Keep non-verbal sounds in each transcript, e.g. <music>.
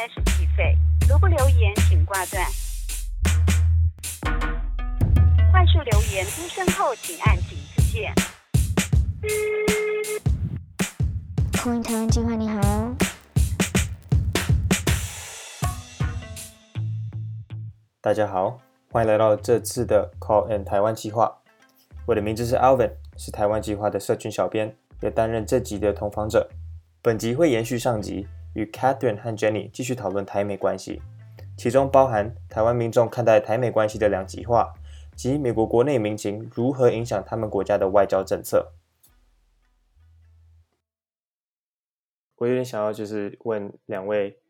开始计费。如不留言，请挂断。快速留言出声后，请按井字键。空运台湾计划，你好。大家好，欢迎来到这次的 Call in 台湾计划。我的名字是 Alvin，是台湾计划的社群小编，也担任这集的同房者。本集会延续上集。与 Catherine 和 Jenny 继续讨论台美关系，其中包含台湾民众看待台美关系的两极化，及美国国内民情如何影响他们国家的外交政策。我有点想要就是问两位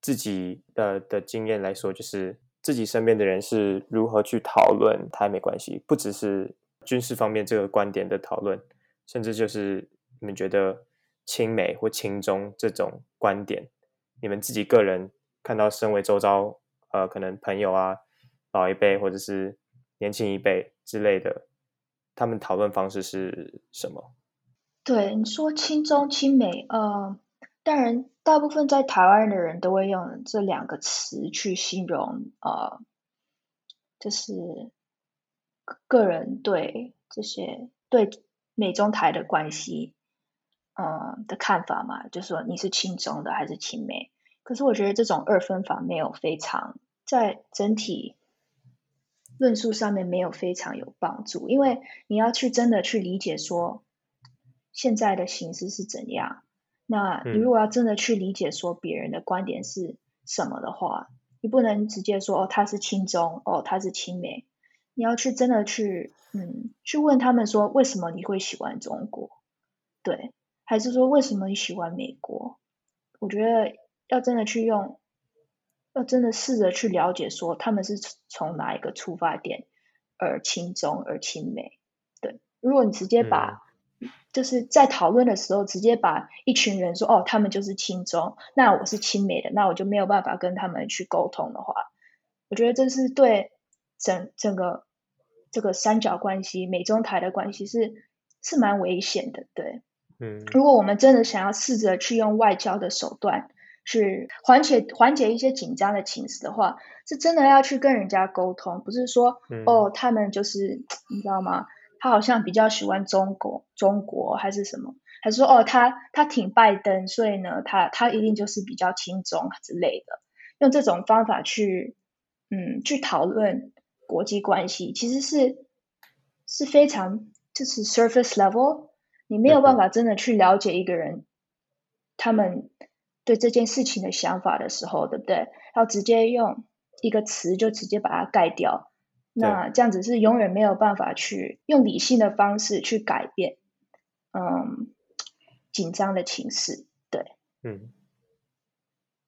自己的的经验来说，就是自己身边的人是如何去讨论台美关系，不只是军事方面这个观点的讨论，甚至就是你们觉得。亲美或亲中这种观点，你们自己个人看到，身为周遭呃，可能朋友啊、老一辈或者是年轻一辈之类的，他们讨论方式是什么？对你说亲中亲美，呃，当然大部分在台湾的人都会用这两个词去形容，呃，就是个人对这些对美中台的关系。嗯的看法嘛，就说你是亲中的还是亲美？可是我觉得这种二分法没有非常在整体论述上面没有非常有帮助，因为你要去真的去理解说现在的形势是怎样。那你如果要真的去理解说别人的观点是什么的话，你不能直接说哦他是亲中，哦他是亲美，你要去真的去嗯去问他们说为什么你会喜欢中国？对。还是说，为什么你喜欢美国？我觉得要真的去用，要真的试着去了解，说他们是从哪一个出发点而亲中而亲美。对，如果你直接把就是在讨论的时候，直接把一群人说哦，他们就是亲中，那我是亲美的，那我就没有办法跟他们去沟通的话，我觉得这是对整整个这个三角关系、美中台的关系是是蛮危险的，对。嗯，如果我们真的想要试着去用外交的手段去缓解缓解一些紧张的情势的话，是真的要去跟人家沟通，不是说哦，他们就是你知道吗？他好像比较喜欢中国，中国还是什么？还是说哦，他他挺拜登，所以呢，他他一定就是比较亲中之类的。用这种方法去嗯去讨论国际关系，其实是是非常就是 surface level。你没有办法真的去了解一个人，他们对这件事情的想法的时候，对不对？要直接用一个词就直接把它盖掉，那这样子是永远没有办法去用理性的方式去改变，嗯，紧张的情势。对，嗯，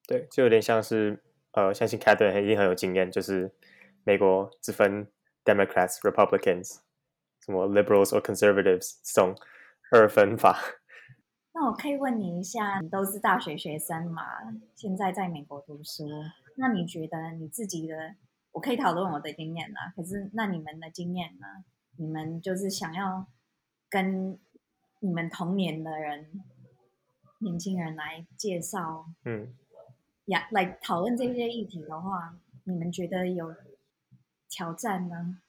对，就有点像是呃，相信凯顿一定很有经验，就是美国只分 Democrats、Republicans，什么 Liberals or Conservatives 这种。二分法。那我可以问你一下，你都是大学学生嘛？现在在美国读书，那你觉得你自己的，我可以讨论我的经验啊。可是那你们的经验呢？你们就是想要跟你们同年的人、年轻人来介绍，嗯，呀，来讨论这些议题的话，你们觉得有挑战吗？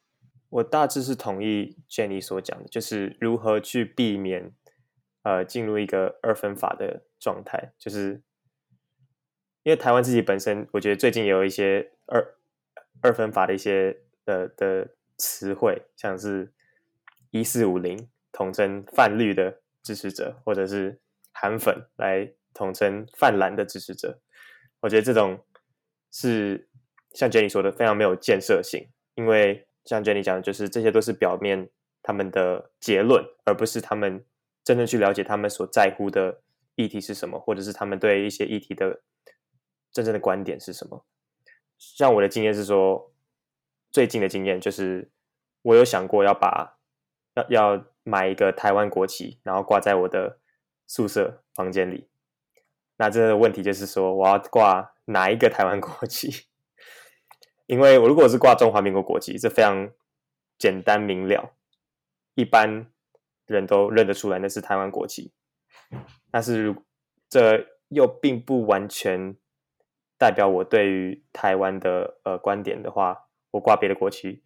我大致是同意 Jenny 所讲的，就是如何去避免呃进入一个二分法的状态，就是因为台湾自己本身，我觉得最近也有一些二二分法的一些的的词汇，像是一四五零统称泛绿的支持者，或者是韩粉来统称泛蓝的支持者，我觉得这种是像 Jenny 说的非常没有建设性，因为。像 Jenny 讲的，就是这些都是表面他们的结论，而不是他们真正去了解他们所在乎的议题是什么，或者是他们对一些议题的真正的观点是什么。像我的经验是说，最近的经验就是，我有想过要把要要买一个台湾国旗，然后挂在我的宿舍房间里。那这个问题就是说，我要挂哪一个台湾国旗？因为我如果是挂中华民国国旗，这非常简单明了，一般人都认得出来那是台湾国旗。但是这又并不完全代表我对于台湾的呃观点的话，我挂别的国旗，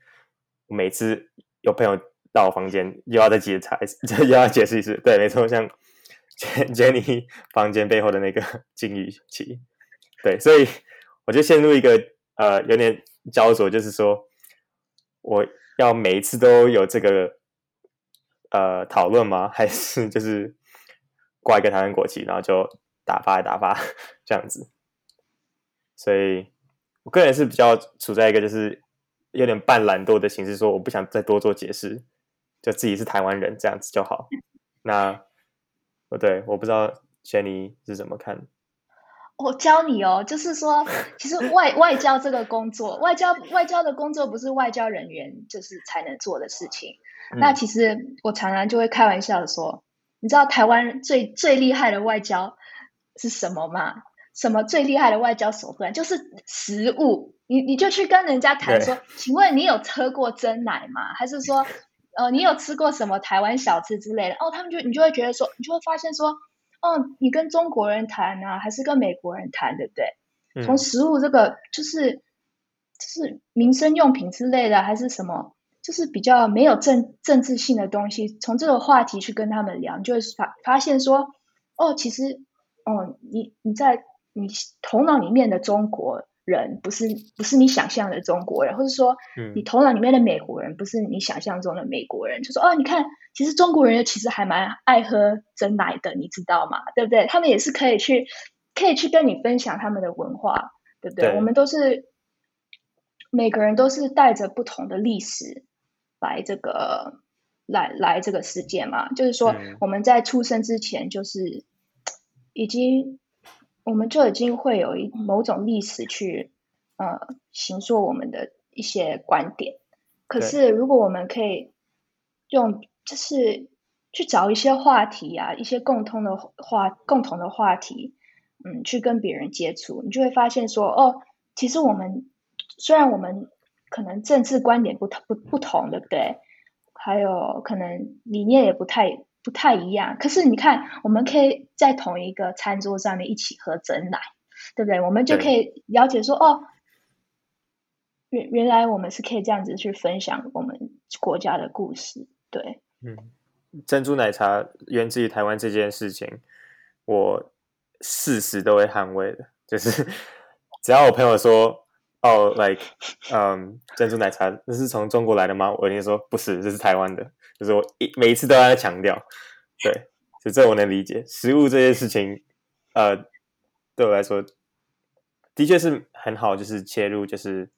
每次有朋友到我房间，又要再解释，就 <laughs> 又要解释一次。对，没错，像 <laughs> Jenny 房间背后的那个 <laughs> 金鱼旗，对，所以我就陷入一个呃有点焦灼，就是说我要每一次都有这个呃讨论吗？<laughs> 还是就是挂一个台湾国旗，然后就打发打发这样子？所以我个人是比较处在一个就是有点半懒惰的形式，说我不想再多做解释，就自己是台湾人这样子就好。那不对，我不知道 Jenny 是怎么看。我教你哦，就是说，其实外外交这个工作，外交外交的工作不是外交人员就是才能做的事情。那其实我常常就会开玩笑的说，你知道台湾最最厉害的外交是什么吗？什么最厉害的外交手段？就是食物。你你就去跟人家谈说，请问你有喝过真奶吗？还是说，呃，你有吃过什么台湾小吃之类的？哦，他们就你就会觉得说，你就会发现说，哦，你跟中国人谈啊，还是跟美国人谈，对不对？从食物这个就是就是民生用品之类的，还是什么，就是比较没有政政治性的东西，从这个话题去跟他们聊，你就会发发现说，哦，其实，哦，你你在。你头脑里面的中国人不是不是你想象的中国人，或者说，你头脑里面的美国人不是你想象中的美国人。就说哦，你看，其实中国人其实还蛮爱喝真奶的，你知道吗？对不对？他们也是可以去可以去跟你分享他们的文化，对不对？我们都是每个人都是带着不同的历史来这个来来这个世界嘛。就是说，我们在出生之前就是已经。我们就已经会有一某种历史去呃形塑我们的一些观点，可是如果我们可以用就是去找一些话题啊，一些共通的话共同的话题，嗯，去跟别人接触，你就会发现说，哦，其实我们虽然我们可能政治观点不同不不同，对不对？还有可能理念也不太。不太一样，可是你看，我们可以在同一个餐桌上面一起喝真奶，对不对？我们就可以了解说，哦，原原来我们是可以这样子去分享我们国家的故事，对。嗯，珍珠奶茶源自于台湾这件事情，我事实都会捍卫的。<laughs> 就是只要我朋友说，哦，like，嗯，珍珠奶茶那是从中国来的吗？我一定说不是，这是台湾的。就是我一每一次都在强调，对，就这我能理解。食物这件事情，呃，对我来说，的确是很好，就是切入就是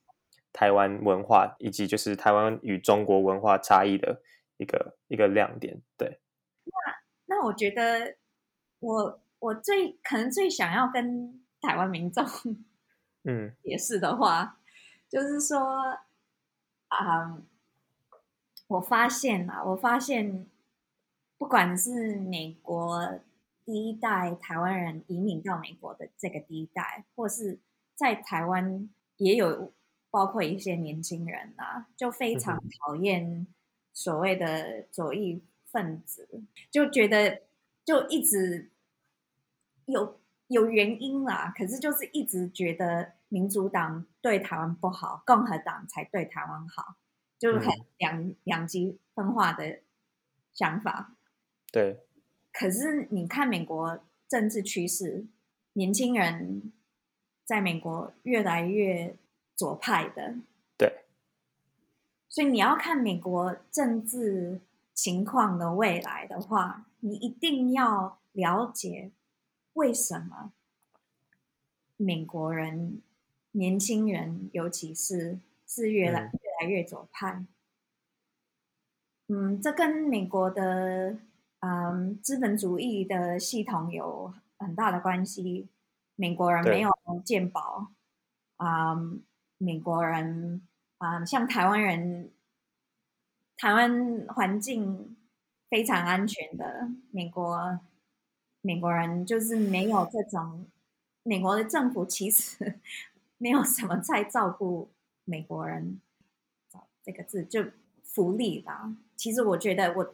台湾文化以及就是台湾与中国文化差异的一个一个亮点。对，那那我觉得，我我最可能最想要跟台湾民众，嗯，也是的话，就是说，啊。我发现啊，我发现，不管是美国第一代台湾人移民到美国的这个第一代，或是在台湾也有包括一些年轻人啊，就非常讨厌所谓的左翼分子，就觉得就一直有有原因啦，可是就是一直觉得民主党对台湾不好，共和党才对台湾好。就是很两两极分化的想法，对。可是你看美国政治趋势，年轻人在美国越来越左派的，对。所以你要看美国政治情况的未来的话，你一定要了解为什么美国人年轻人，尤其是是越来。来越左派，嗯，这跟美国的嗯资本主义的系统有很大的关系。美国人没有健保，啊，美国人啊，像台湾人，台湾环境非常安全的。美国美国人就是没有这种，美国的政府其实 <laughs> 没有什么在照顾美国人。这个字就福利吧。其实我觉得，我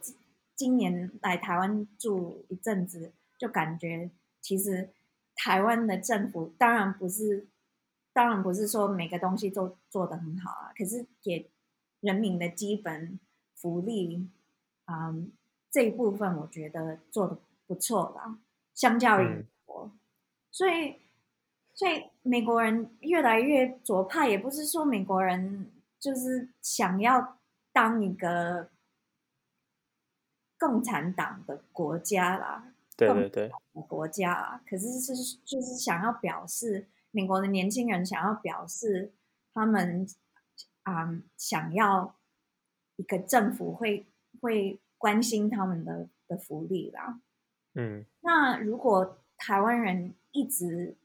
今年来台湾住一阵子，就感觉其实台湾的政府当然不是当然不是说每个东西都做得很好啊，可是给人民的基本福利，嗯，这一部分我觉得做的不错啦，相较于嗯我，所以所以美国人越来越左派，也不是说美国人就是想要当一个共产党的国家啦，对对对，国家啊，可是是就是想要表示美国的年轻人想要表示他们啊、嗯想要一个政府会会关心他们的的福利啦。嗯那如果台湾人一直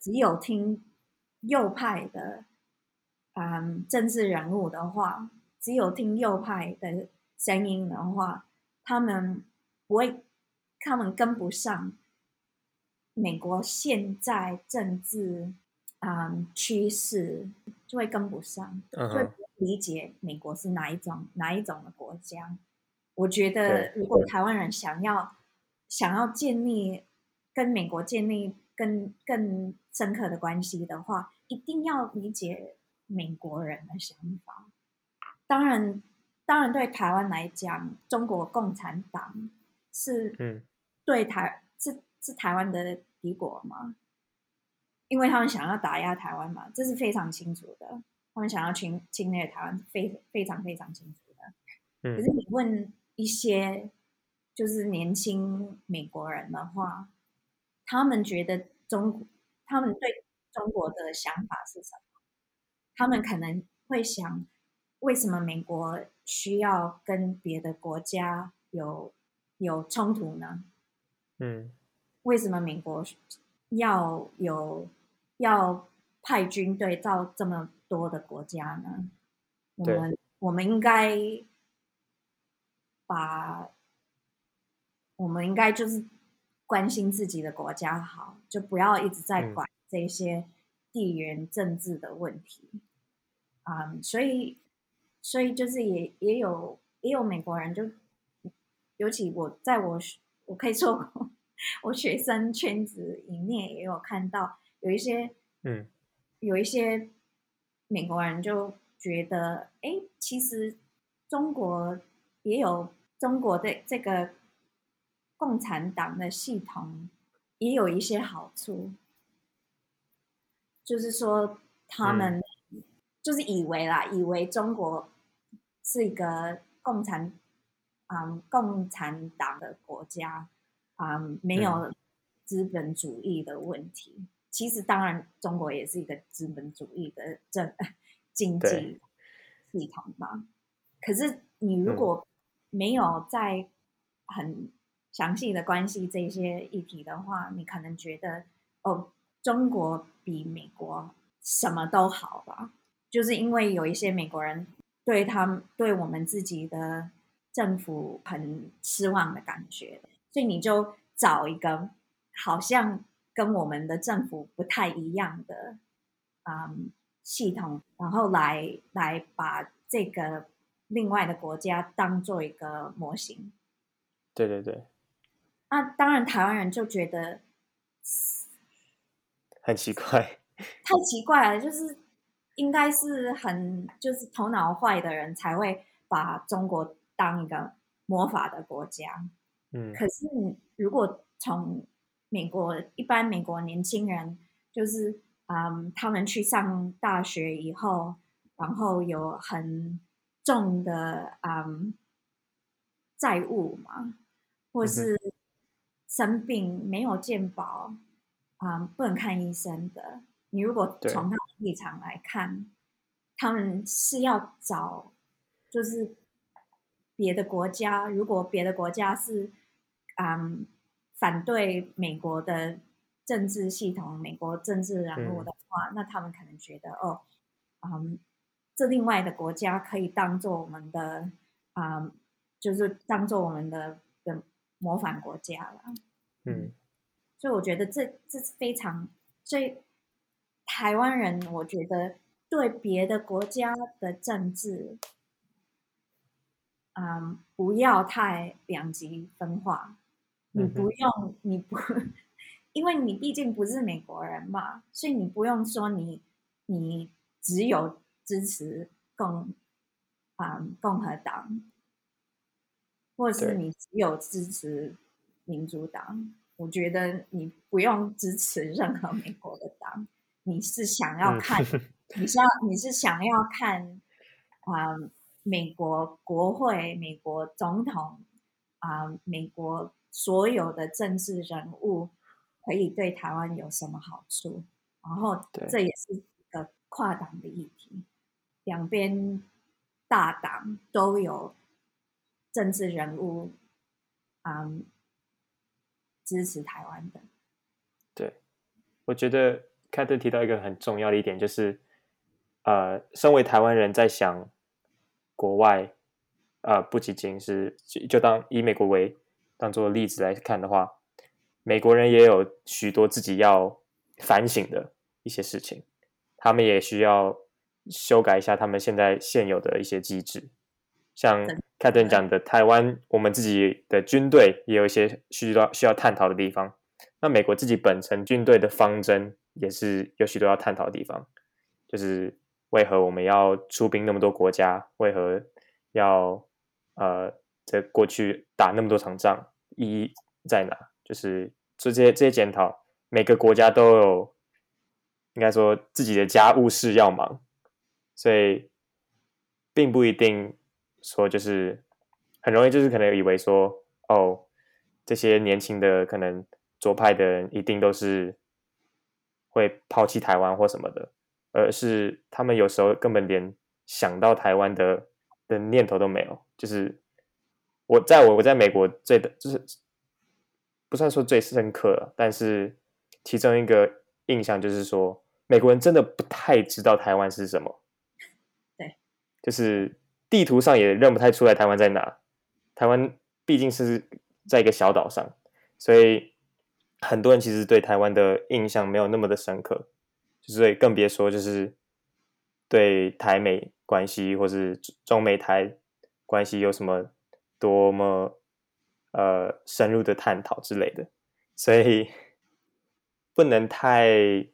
只有听右派的嗯政治人物的话，只有听右派的声音的话，他们不会，他们跟不上美国现在政治嗯趋势，就会跟不上，就会不理解美国是哪一种哪一种的国家。我觉得，如果台湾人想要想要建立跟美国建立更更深刻的关系的话，一定要理解美国人的想法。当然，当然对台湾来讲，中国共产党是嗯对台是是台湾的敌国嘛？因为他们想要打压台湾嘛，这是非常清楚的。他们想要侵侵略台湾，非非常非常清楚的。可嗯是你问一些就是年轻美国人的话，他们觉得中，他们对中国的想法是什么？他们可能会想，为什么美国需要跟别的国家有有冲突呢？嗯为什么美国要有要派军队到这么多的国家呢？我们我们应该把我们应该就是关心自己的国家好，就不要一直在嗯管这些地缘政治的问题。啊、所以所以就是也也有也有美国人就，尤其我在我我可以说我学生圈子里面也有看到有一些嗯有一些美国人就觉得，哎，其实中国也有中国的这个共产党的系统也有一些好处，就是说他们就是以为啦，以为中国是一个共产嗯共产党的国家，嗯没有资本主义的问题。其实当然，中国也是一个资本主义的政经济系统嘛。可是你如果没有在很详细的关系这些议题的话，你可能觉得哦，中国比美国什么都好吧？就是因为有一些美国人对他们对我们自己的政府很失望的感觉，所以你就找一个好像跟我们的政府不太一样的嗯系统，然后来来把这个另外的国家当做一个模型。对对对，那当然，台湾人就觉得很奇怪，<laughs> 太奇怪了，就是应该是很就是头脑坏的人才会把中国当一个魔法的国家。嗯。可是如果从美国一般美国年轻人，就是嗯，他们去上大学以后，然后有很重的嗯债务嘛，或是生病没有健保，啊、不能看医生的。你如果从他的立场来看，他们是要找就是别的国家，如果别的国家是嗯反对美国的政治系统、美国政治人物的话，那他们可能觉得哦，嗯，这另外的国家可以当做我们的嗯，就是当做我们的的模范国家了。嗯所以我觉得这这是非常，所以台湾人我觉得对别的国家的政治，嗯，不要太两极分化。你不用，你不，<laughs> 因为你毕竟不是美国人嘛，所以你不用说你你只有支持共啊、共和党，或是你只有支持民主党，我觉得你不用支持任何美国的党，你是想要嗯看，你是要你是想要看啊、美国国会、美国总统啊、美国所有的政治人物可以对台湾有什么好处？然后对这也是一个跨党的议题，两边大党都有政治人物，嗯，支持台湾的。对，我觉得凯特提到一个很重要的一点，就是呃，身为台湾人在想国外，呃，不仅仅是就就当以美国为当做例子来看的话，美国人也有许多自己要反省的一些事情，他们也需要修改一下他们现在现有的一些机制。像凯顿讲的，台湾我们自己的军队也有一些需要需要探讨的地方。那美国自己本身军队的方针也是有许多要探讨的地方，就是为何我们要出兵那么多国家，为何要呃在过去打那么多场仗，意义在哪？就是做这些这些检讨，每个国家都有应该说自己的家务事要忙，所以并不一定说就是很容易就是可能以为说哦，这些年轻的可能左派的人一定都是会抛弃台湾或什么的，而是他们有时候根本连想到台湾的的念头都没有。就是我在我我在美国最的就是不算说最深刻了，但是其中一个印象就是说，美国人真的不太知道台湾是什么。对，就是地图上也认不太出来台湾在哪。台湾毕竟是在一个小岛上，所以很多人其实对台湾的印象没有那么的深刻，所以更别说就是对台美关系或是中美台关系有什么多么呃深入的探讨之类的，所以不能太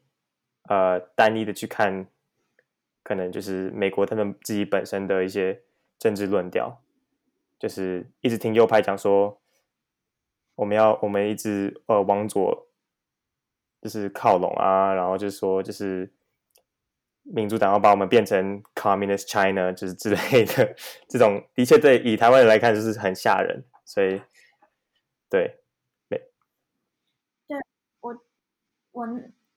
呃单一的去看，可能就是美国他们自己本身的一些政治论调，就是一直听右派讲说，我们要我们一直呃往左就是靠拢啊，然后就是说就是民主党要把我们变成 communist China 就是之类的这种，的确对以台湾人来看就是很吓人，所以对我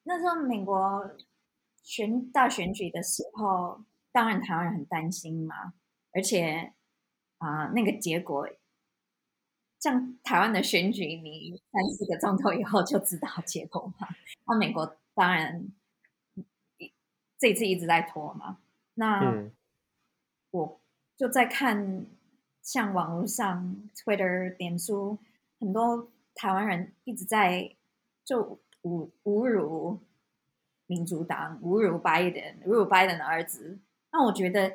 那时候美国选大选举的时候，当然台湾人很担心嘛，而且啊、那个结果，像台湾的选举，你三四个钟头以后就知道结果嘛。那美国当然这一次一直在拖嘛，那。嗯我就在看，像网络上 Twitter、点书，很多台湾人一直在就侮侮辱民主党，侮辱拜登，侮辱拜登的儿子。那我觉得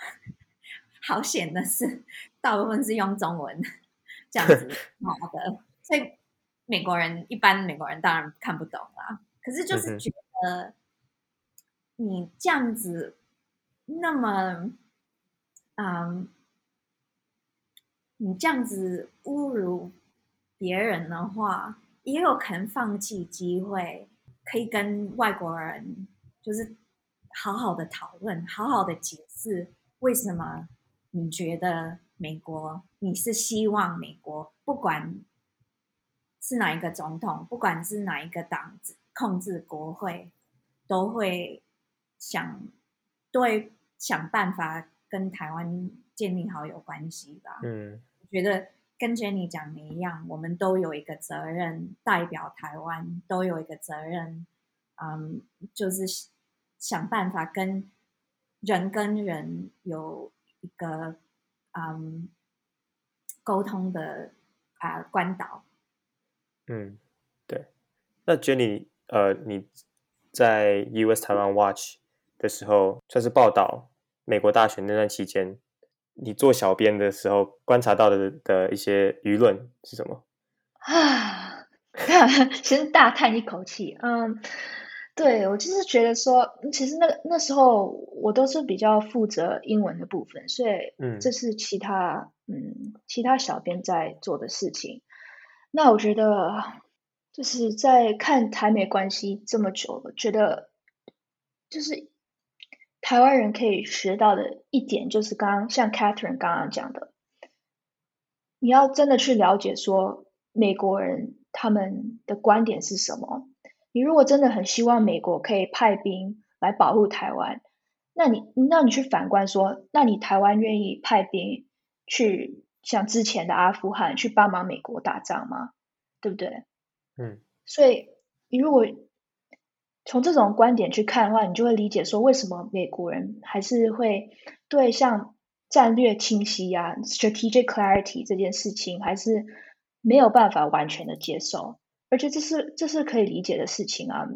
<laughs> 好险的是，大部分是用中文这样子 <laughs> 骂的，所以美国人一般美国人当然看不懂啦。可是就是觉得你这样子那么，嗯，你这样子侮辱别人的话，也有可能放弃机会，可以跟外国人就是好好的讨论，好好的解释为什么你觉得美国，你是希望美国不管是哪一个总统，不管是哪一个党控制国会，都会想都会想办法跟台湾建立好友关系吧。嗯我觉得跟 Jenny 讲的一样，我们都有一个责任，代表台湾都有一个责任，嗯，就是想办法跟人跟人有一个嗯沟通的啊、关导。嗯，对。那 Jenny，呃，你在 US 台湾 Watch 的时候，算是报道美国大选那段期间，你做小编的时候观察到的的一些舆论是什么？啊，<laughs> 先大叹一口气。嗯，对我就是觉得说，其实那那时候我都是比较负责英文的部分，所以嗯这是其他嗯其他小编在做的事情。那我觉得就是在看台美关系这么久了，觉得就是台湾人可以学到的一点，就是刚刚像 Catherine 刚刚讲的，你要真的去了解说美国人他们的观点是什么。你如果真的很希望美国可以派兵来保护台湾，那你那你去反观说，那你台湾愿意派兵去像之前的阿富汗去帮忙美国打仗吗？对不对？嗯所以你如果从这种观点去看的话，你就会理解说，为什么美国人还是会对像战略清晰啊 （strategic clarity） 这件事情，还是没有办法完全的接受。而且这是这是可以理解的事情啊！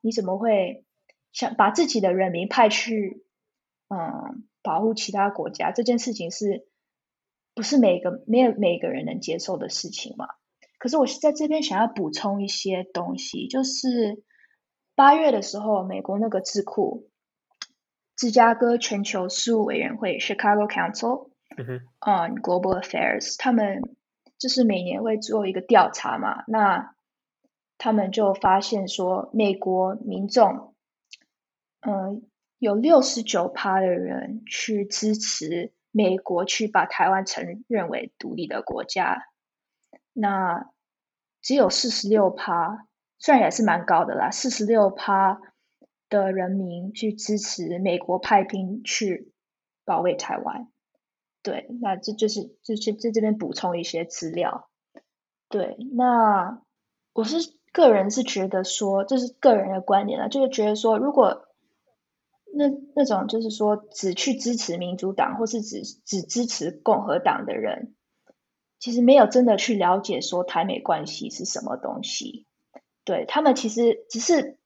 你怎么会想把自己的人民派去嗯保护其他国家？这件事情是不是每个没有每个人能接受的事情嘛？可是我是在这边想要补充一些东西，就是八月的时候，美国那个智库芝加哥全球事务委员会 （Chicago Council on Global Affairs） 他们就是每年会做一个调查嘛，那他们就发现说，美国民众，嗯、有六十九趴的人去支持美国去把台湾承认为独立的国家，那只有四十六趴，虽然也是蛮高的啦，四十六趴的人民去支持美国派兵去保卫台湾。对，那这就是就是在这边补充一些资料。对，那我是个人是觉得说，这是个人的观点了，就是觉得说，如果那那种就是说只去支持民主党或是只只支持共和党的人，其实没有真的去了解说台美关系是什么东西。对他们其实只是，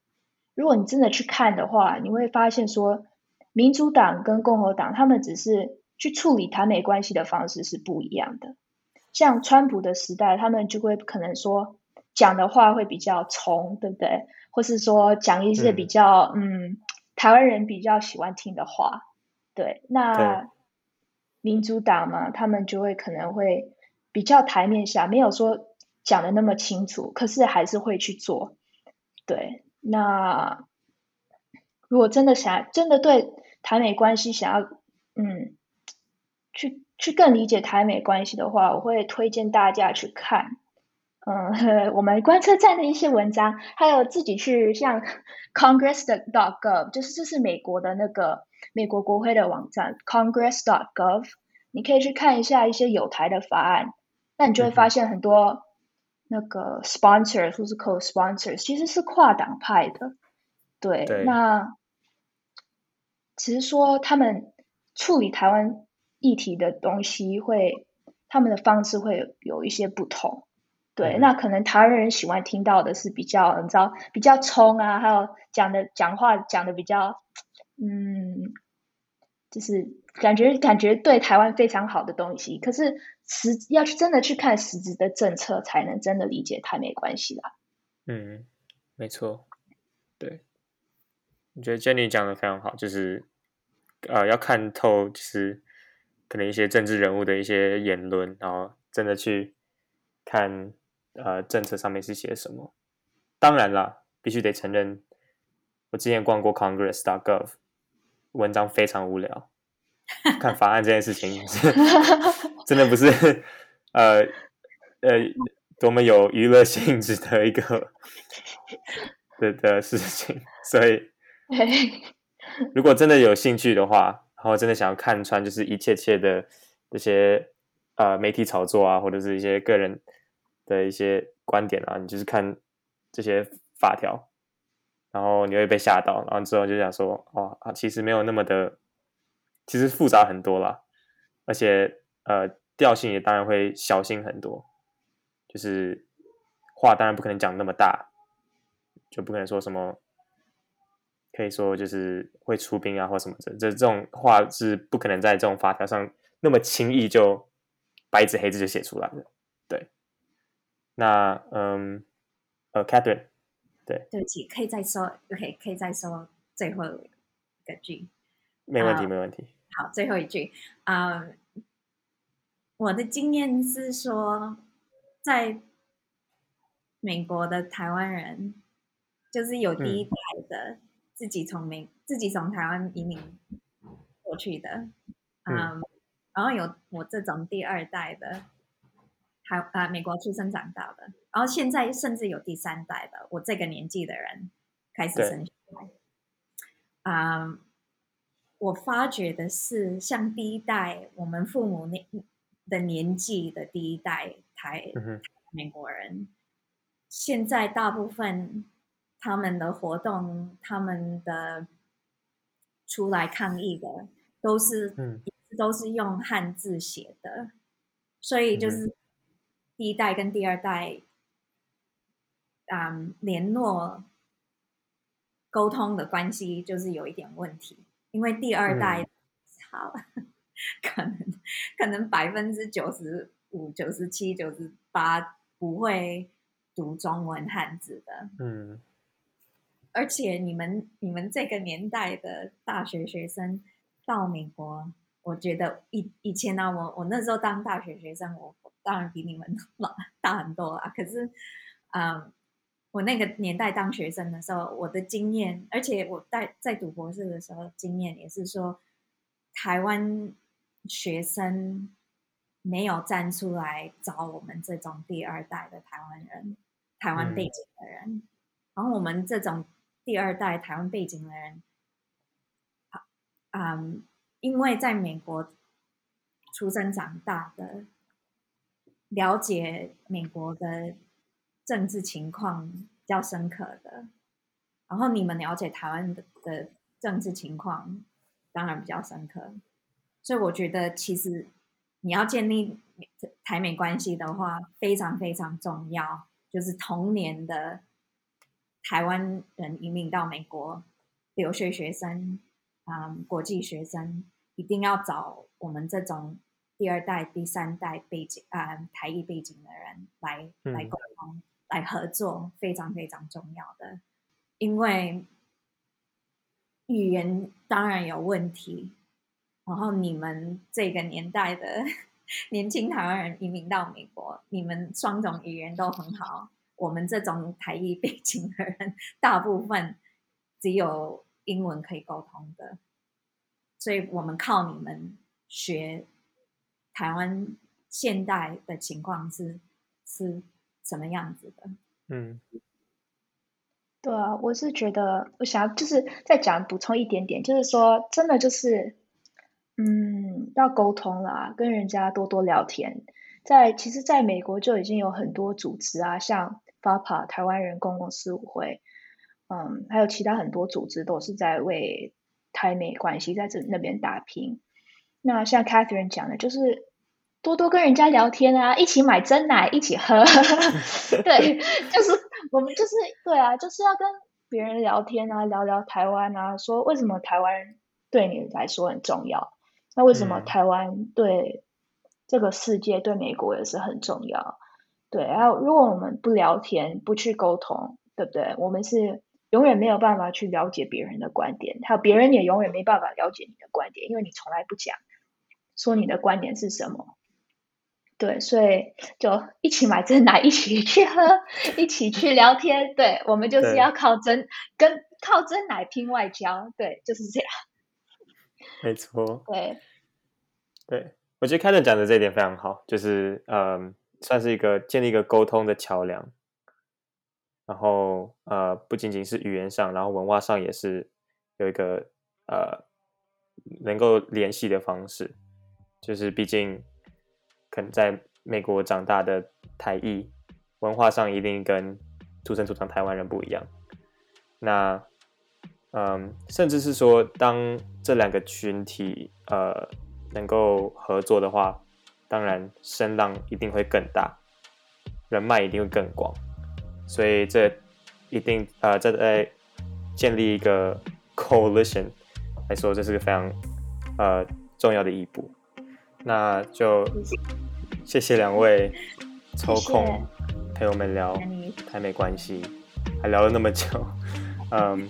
如果你真的去看的话，你会发现说，民主党跟共和党他们只是去处理台美关系的方式是不一样的。像川普的时代，他们就会可能说讲的话会比较冲，对不对？或是说讲一些比较嗯台湾人比较喜欢听的话。对，那民主党嘛，他们就会可能会比较台面下，没有说讲的那么清楚，可是还是会去做。对，那如果真的想真的对台美关系想要嗯去去更理解台美关系的话，我会推荐大家去看，嗯，我们观测站的一些文章，还有自己去像 Congress 的 .gov，就是这是美国的那个美国国会的网站 Congress .gov，你可以去看一下一些有台的法案，那你就会发现很多那个 sponsors 或是 co-sponsors 其实是跨党派的，对，对那其实说他们处理台湾议题的东西会，他们的方式会有有一些不同。对，嗯那可能台湾人喜欢听到的是比较，你知道，比较冲啊，还有讲的讲话讲的比较，嗯，就是感觉感觉对台湾非常好的东西。可是实要去真的去看实质的政策，才能真的理解台美关系啦。嗯，没错，对，我觉得 Jenny 讲的非常好，就是呃要看透，就是可能一些政治人物的一些言论，然后真的去看呃政策上面是写什么。当然啦，必须得承认，我之前逛过 Congress.gov，文章非常无聊，<laughs> 看法案这件事情是 <laughs> 真的不是呃呃多么有娱乐性质的一个的的事情，所以，如果真的有兴趣的话，然后真的想要看穿就是一切切的这些呃媒体炒作啊，或者是一些个人的一些观点啊，你就是看这些法条，然后你会被吓到，然后之后就想说，哦啊，其实没有那么的，其实复杂很多啦，而且呃调性也当然会小心很多，就是话当然不可能讲那么大，就不可能说什么。可以说就是会出兵啊，或什么的，这这种话是不可能在这种法条上那么轻易就白纸黑字就写出来的。对，那嗯呃，Catherine 对，对不起，可以再说，OK，可以再说最后一个句。没问题，啊没问题。好，最后一句啊、我的经验是说，在美国的台湾人，就是有第一代的、自己从美自己从台湾移民过去的，嗯，然后有我这种第二代的台啊、美国出生长大的，然后现在甚至有第三代的，我这个年纪的人开始生小孩，啊、我发觉的是，像第一代我们父母那的年纪的第一代台嗯，美国人，现在大部分他们的活动，他们的出来抗议的，都是、嗯。都是用汉字写的，所以就嗯是第一代跟第二代，嗯，联络沟通的关系就是有一点问题，因为第二代好、可能可能百分之九十五、九十七、九十八不会读中文汉字的，嗯。而且你们你们这个年代的大学学生到美国，我觉得以以前呢、我我那时候当大学学生，我我当然比你们 <laughs> 老大很多啊。可是，嗯，我那个年代当学生的时候，我的经验，而且我在在读博士的时候，经验也是说，台湾学生没有站出来找我们这种第二代的台湾人，台湾背景的人。然后我们这种第二代台湾背景的人，啊，嗯，因为在美国出生长大的，了解美国的政治情况比较深刻的，然后你们了解台湾的的政治情况，当然比较深刻。所以我觉得，其实你要建立台美关系的话，非常非常重要，就是童年的台湾人移民到美国，留学学生，嗯，国际学生，一定要找我们这种第二代、第三代背景啊、台裔背景的人来嗯来沟通、来合作，非常非常重要的，因为语言当然有问题，然后你们这个年代的 <laughs> 年轻台湾人移民到美国，你们双种语言都很好。我们这种台裔背景的人，大部分只有英文可以沟通的，所以我们靠你们学台湾现代的情况是是什么样子的。嗯对啊，我是觉得，我想要就是再讲补充一点点，就是说，真的就是，嗯，要沟通啦，跟人家多多聊天。在其实，在美国就已经有很多组织啊，像 FAPA 台湾人公共事务会，嗯，还有其他很多组织都是在为台美关系在这那边打拼。那像 Catherine 讲的，就是多多跟人家聊天啊，一起买真奶，一起喝。<laughs> 对，就是我们就是对啊，就是要跟别人聊天啊，聊聊台湾啊，说为什么台湾对你来说很重要，那为什么嗯台湾对这个世界、对美国也是很重要。对，然后如果我们不聊天、不去沟通，对不对？我们是永远没有办法去了解别人的观点，还有别人也永远没办法了解你的观点，因为你从来不讲，说你的观点是什么。对，所以就一起买真奶，<laughs> 一起去喝，一起去聊天。对，我们就是要靠真跟靠真奶拼外交。对，就是这样。没错。对，<laughs> 对，我觉得凯顿讲的这一点非常好，就是嗯，算是一个建立一个沟通的桥梁。然后呃，不仅仅是语言上，然后文化上也是有一个呃能够联系的方式。就是毕竟可能在美国长大的台裔，文化上一定跟土生土长台湾人不一样。那嗯，甚至是说，当这两个群体呃能够合作的话，当然声浪一定会更大，人脉一定会更广，所以这一定呃，这在建立一个 coalition 来说，这是个非常呃重要的一步。那就谢谢两位抽空陪我们聊台美关系。还聊了那么久，嗯，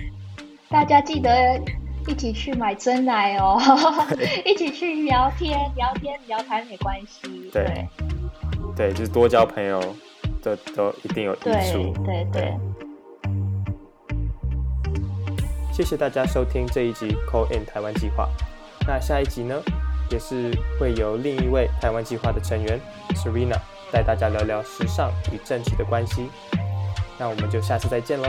<laughs> 大家记得一起去买真奶哦，<laughs> <laughs> 一起去聊天聊天聊台美关系，对对对，就是多交朋友，都都一定有益对处。对对，谢谢大家收听这一集 Call in 台湾计划。那下一集呢，也是会由另一位台湾计划的成员 Serena 带大家聊聊时尚与政治的关系。那我们就下次再见喽，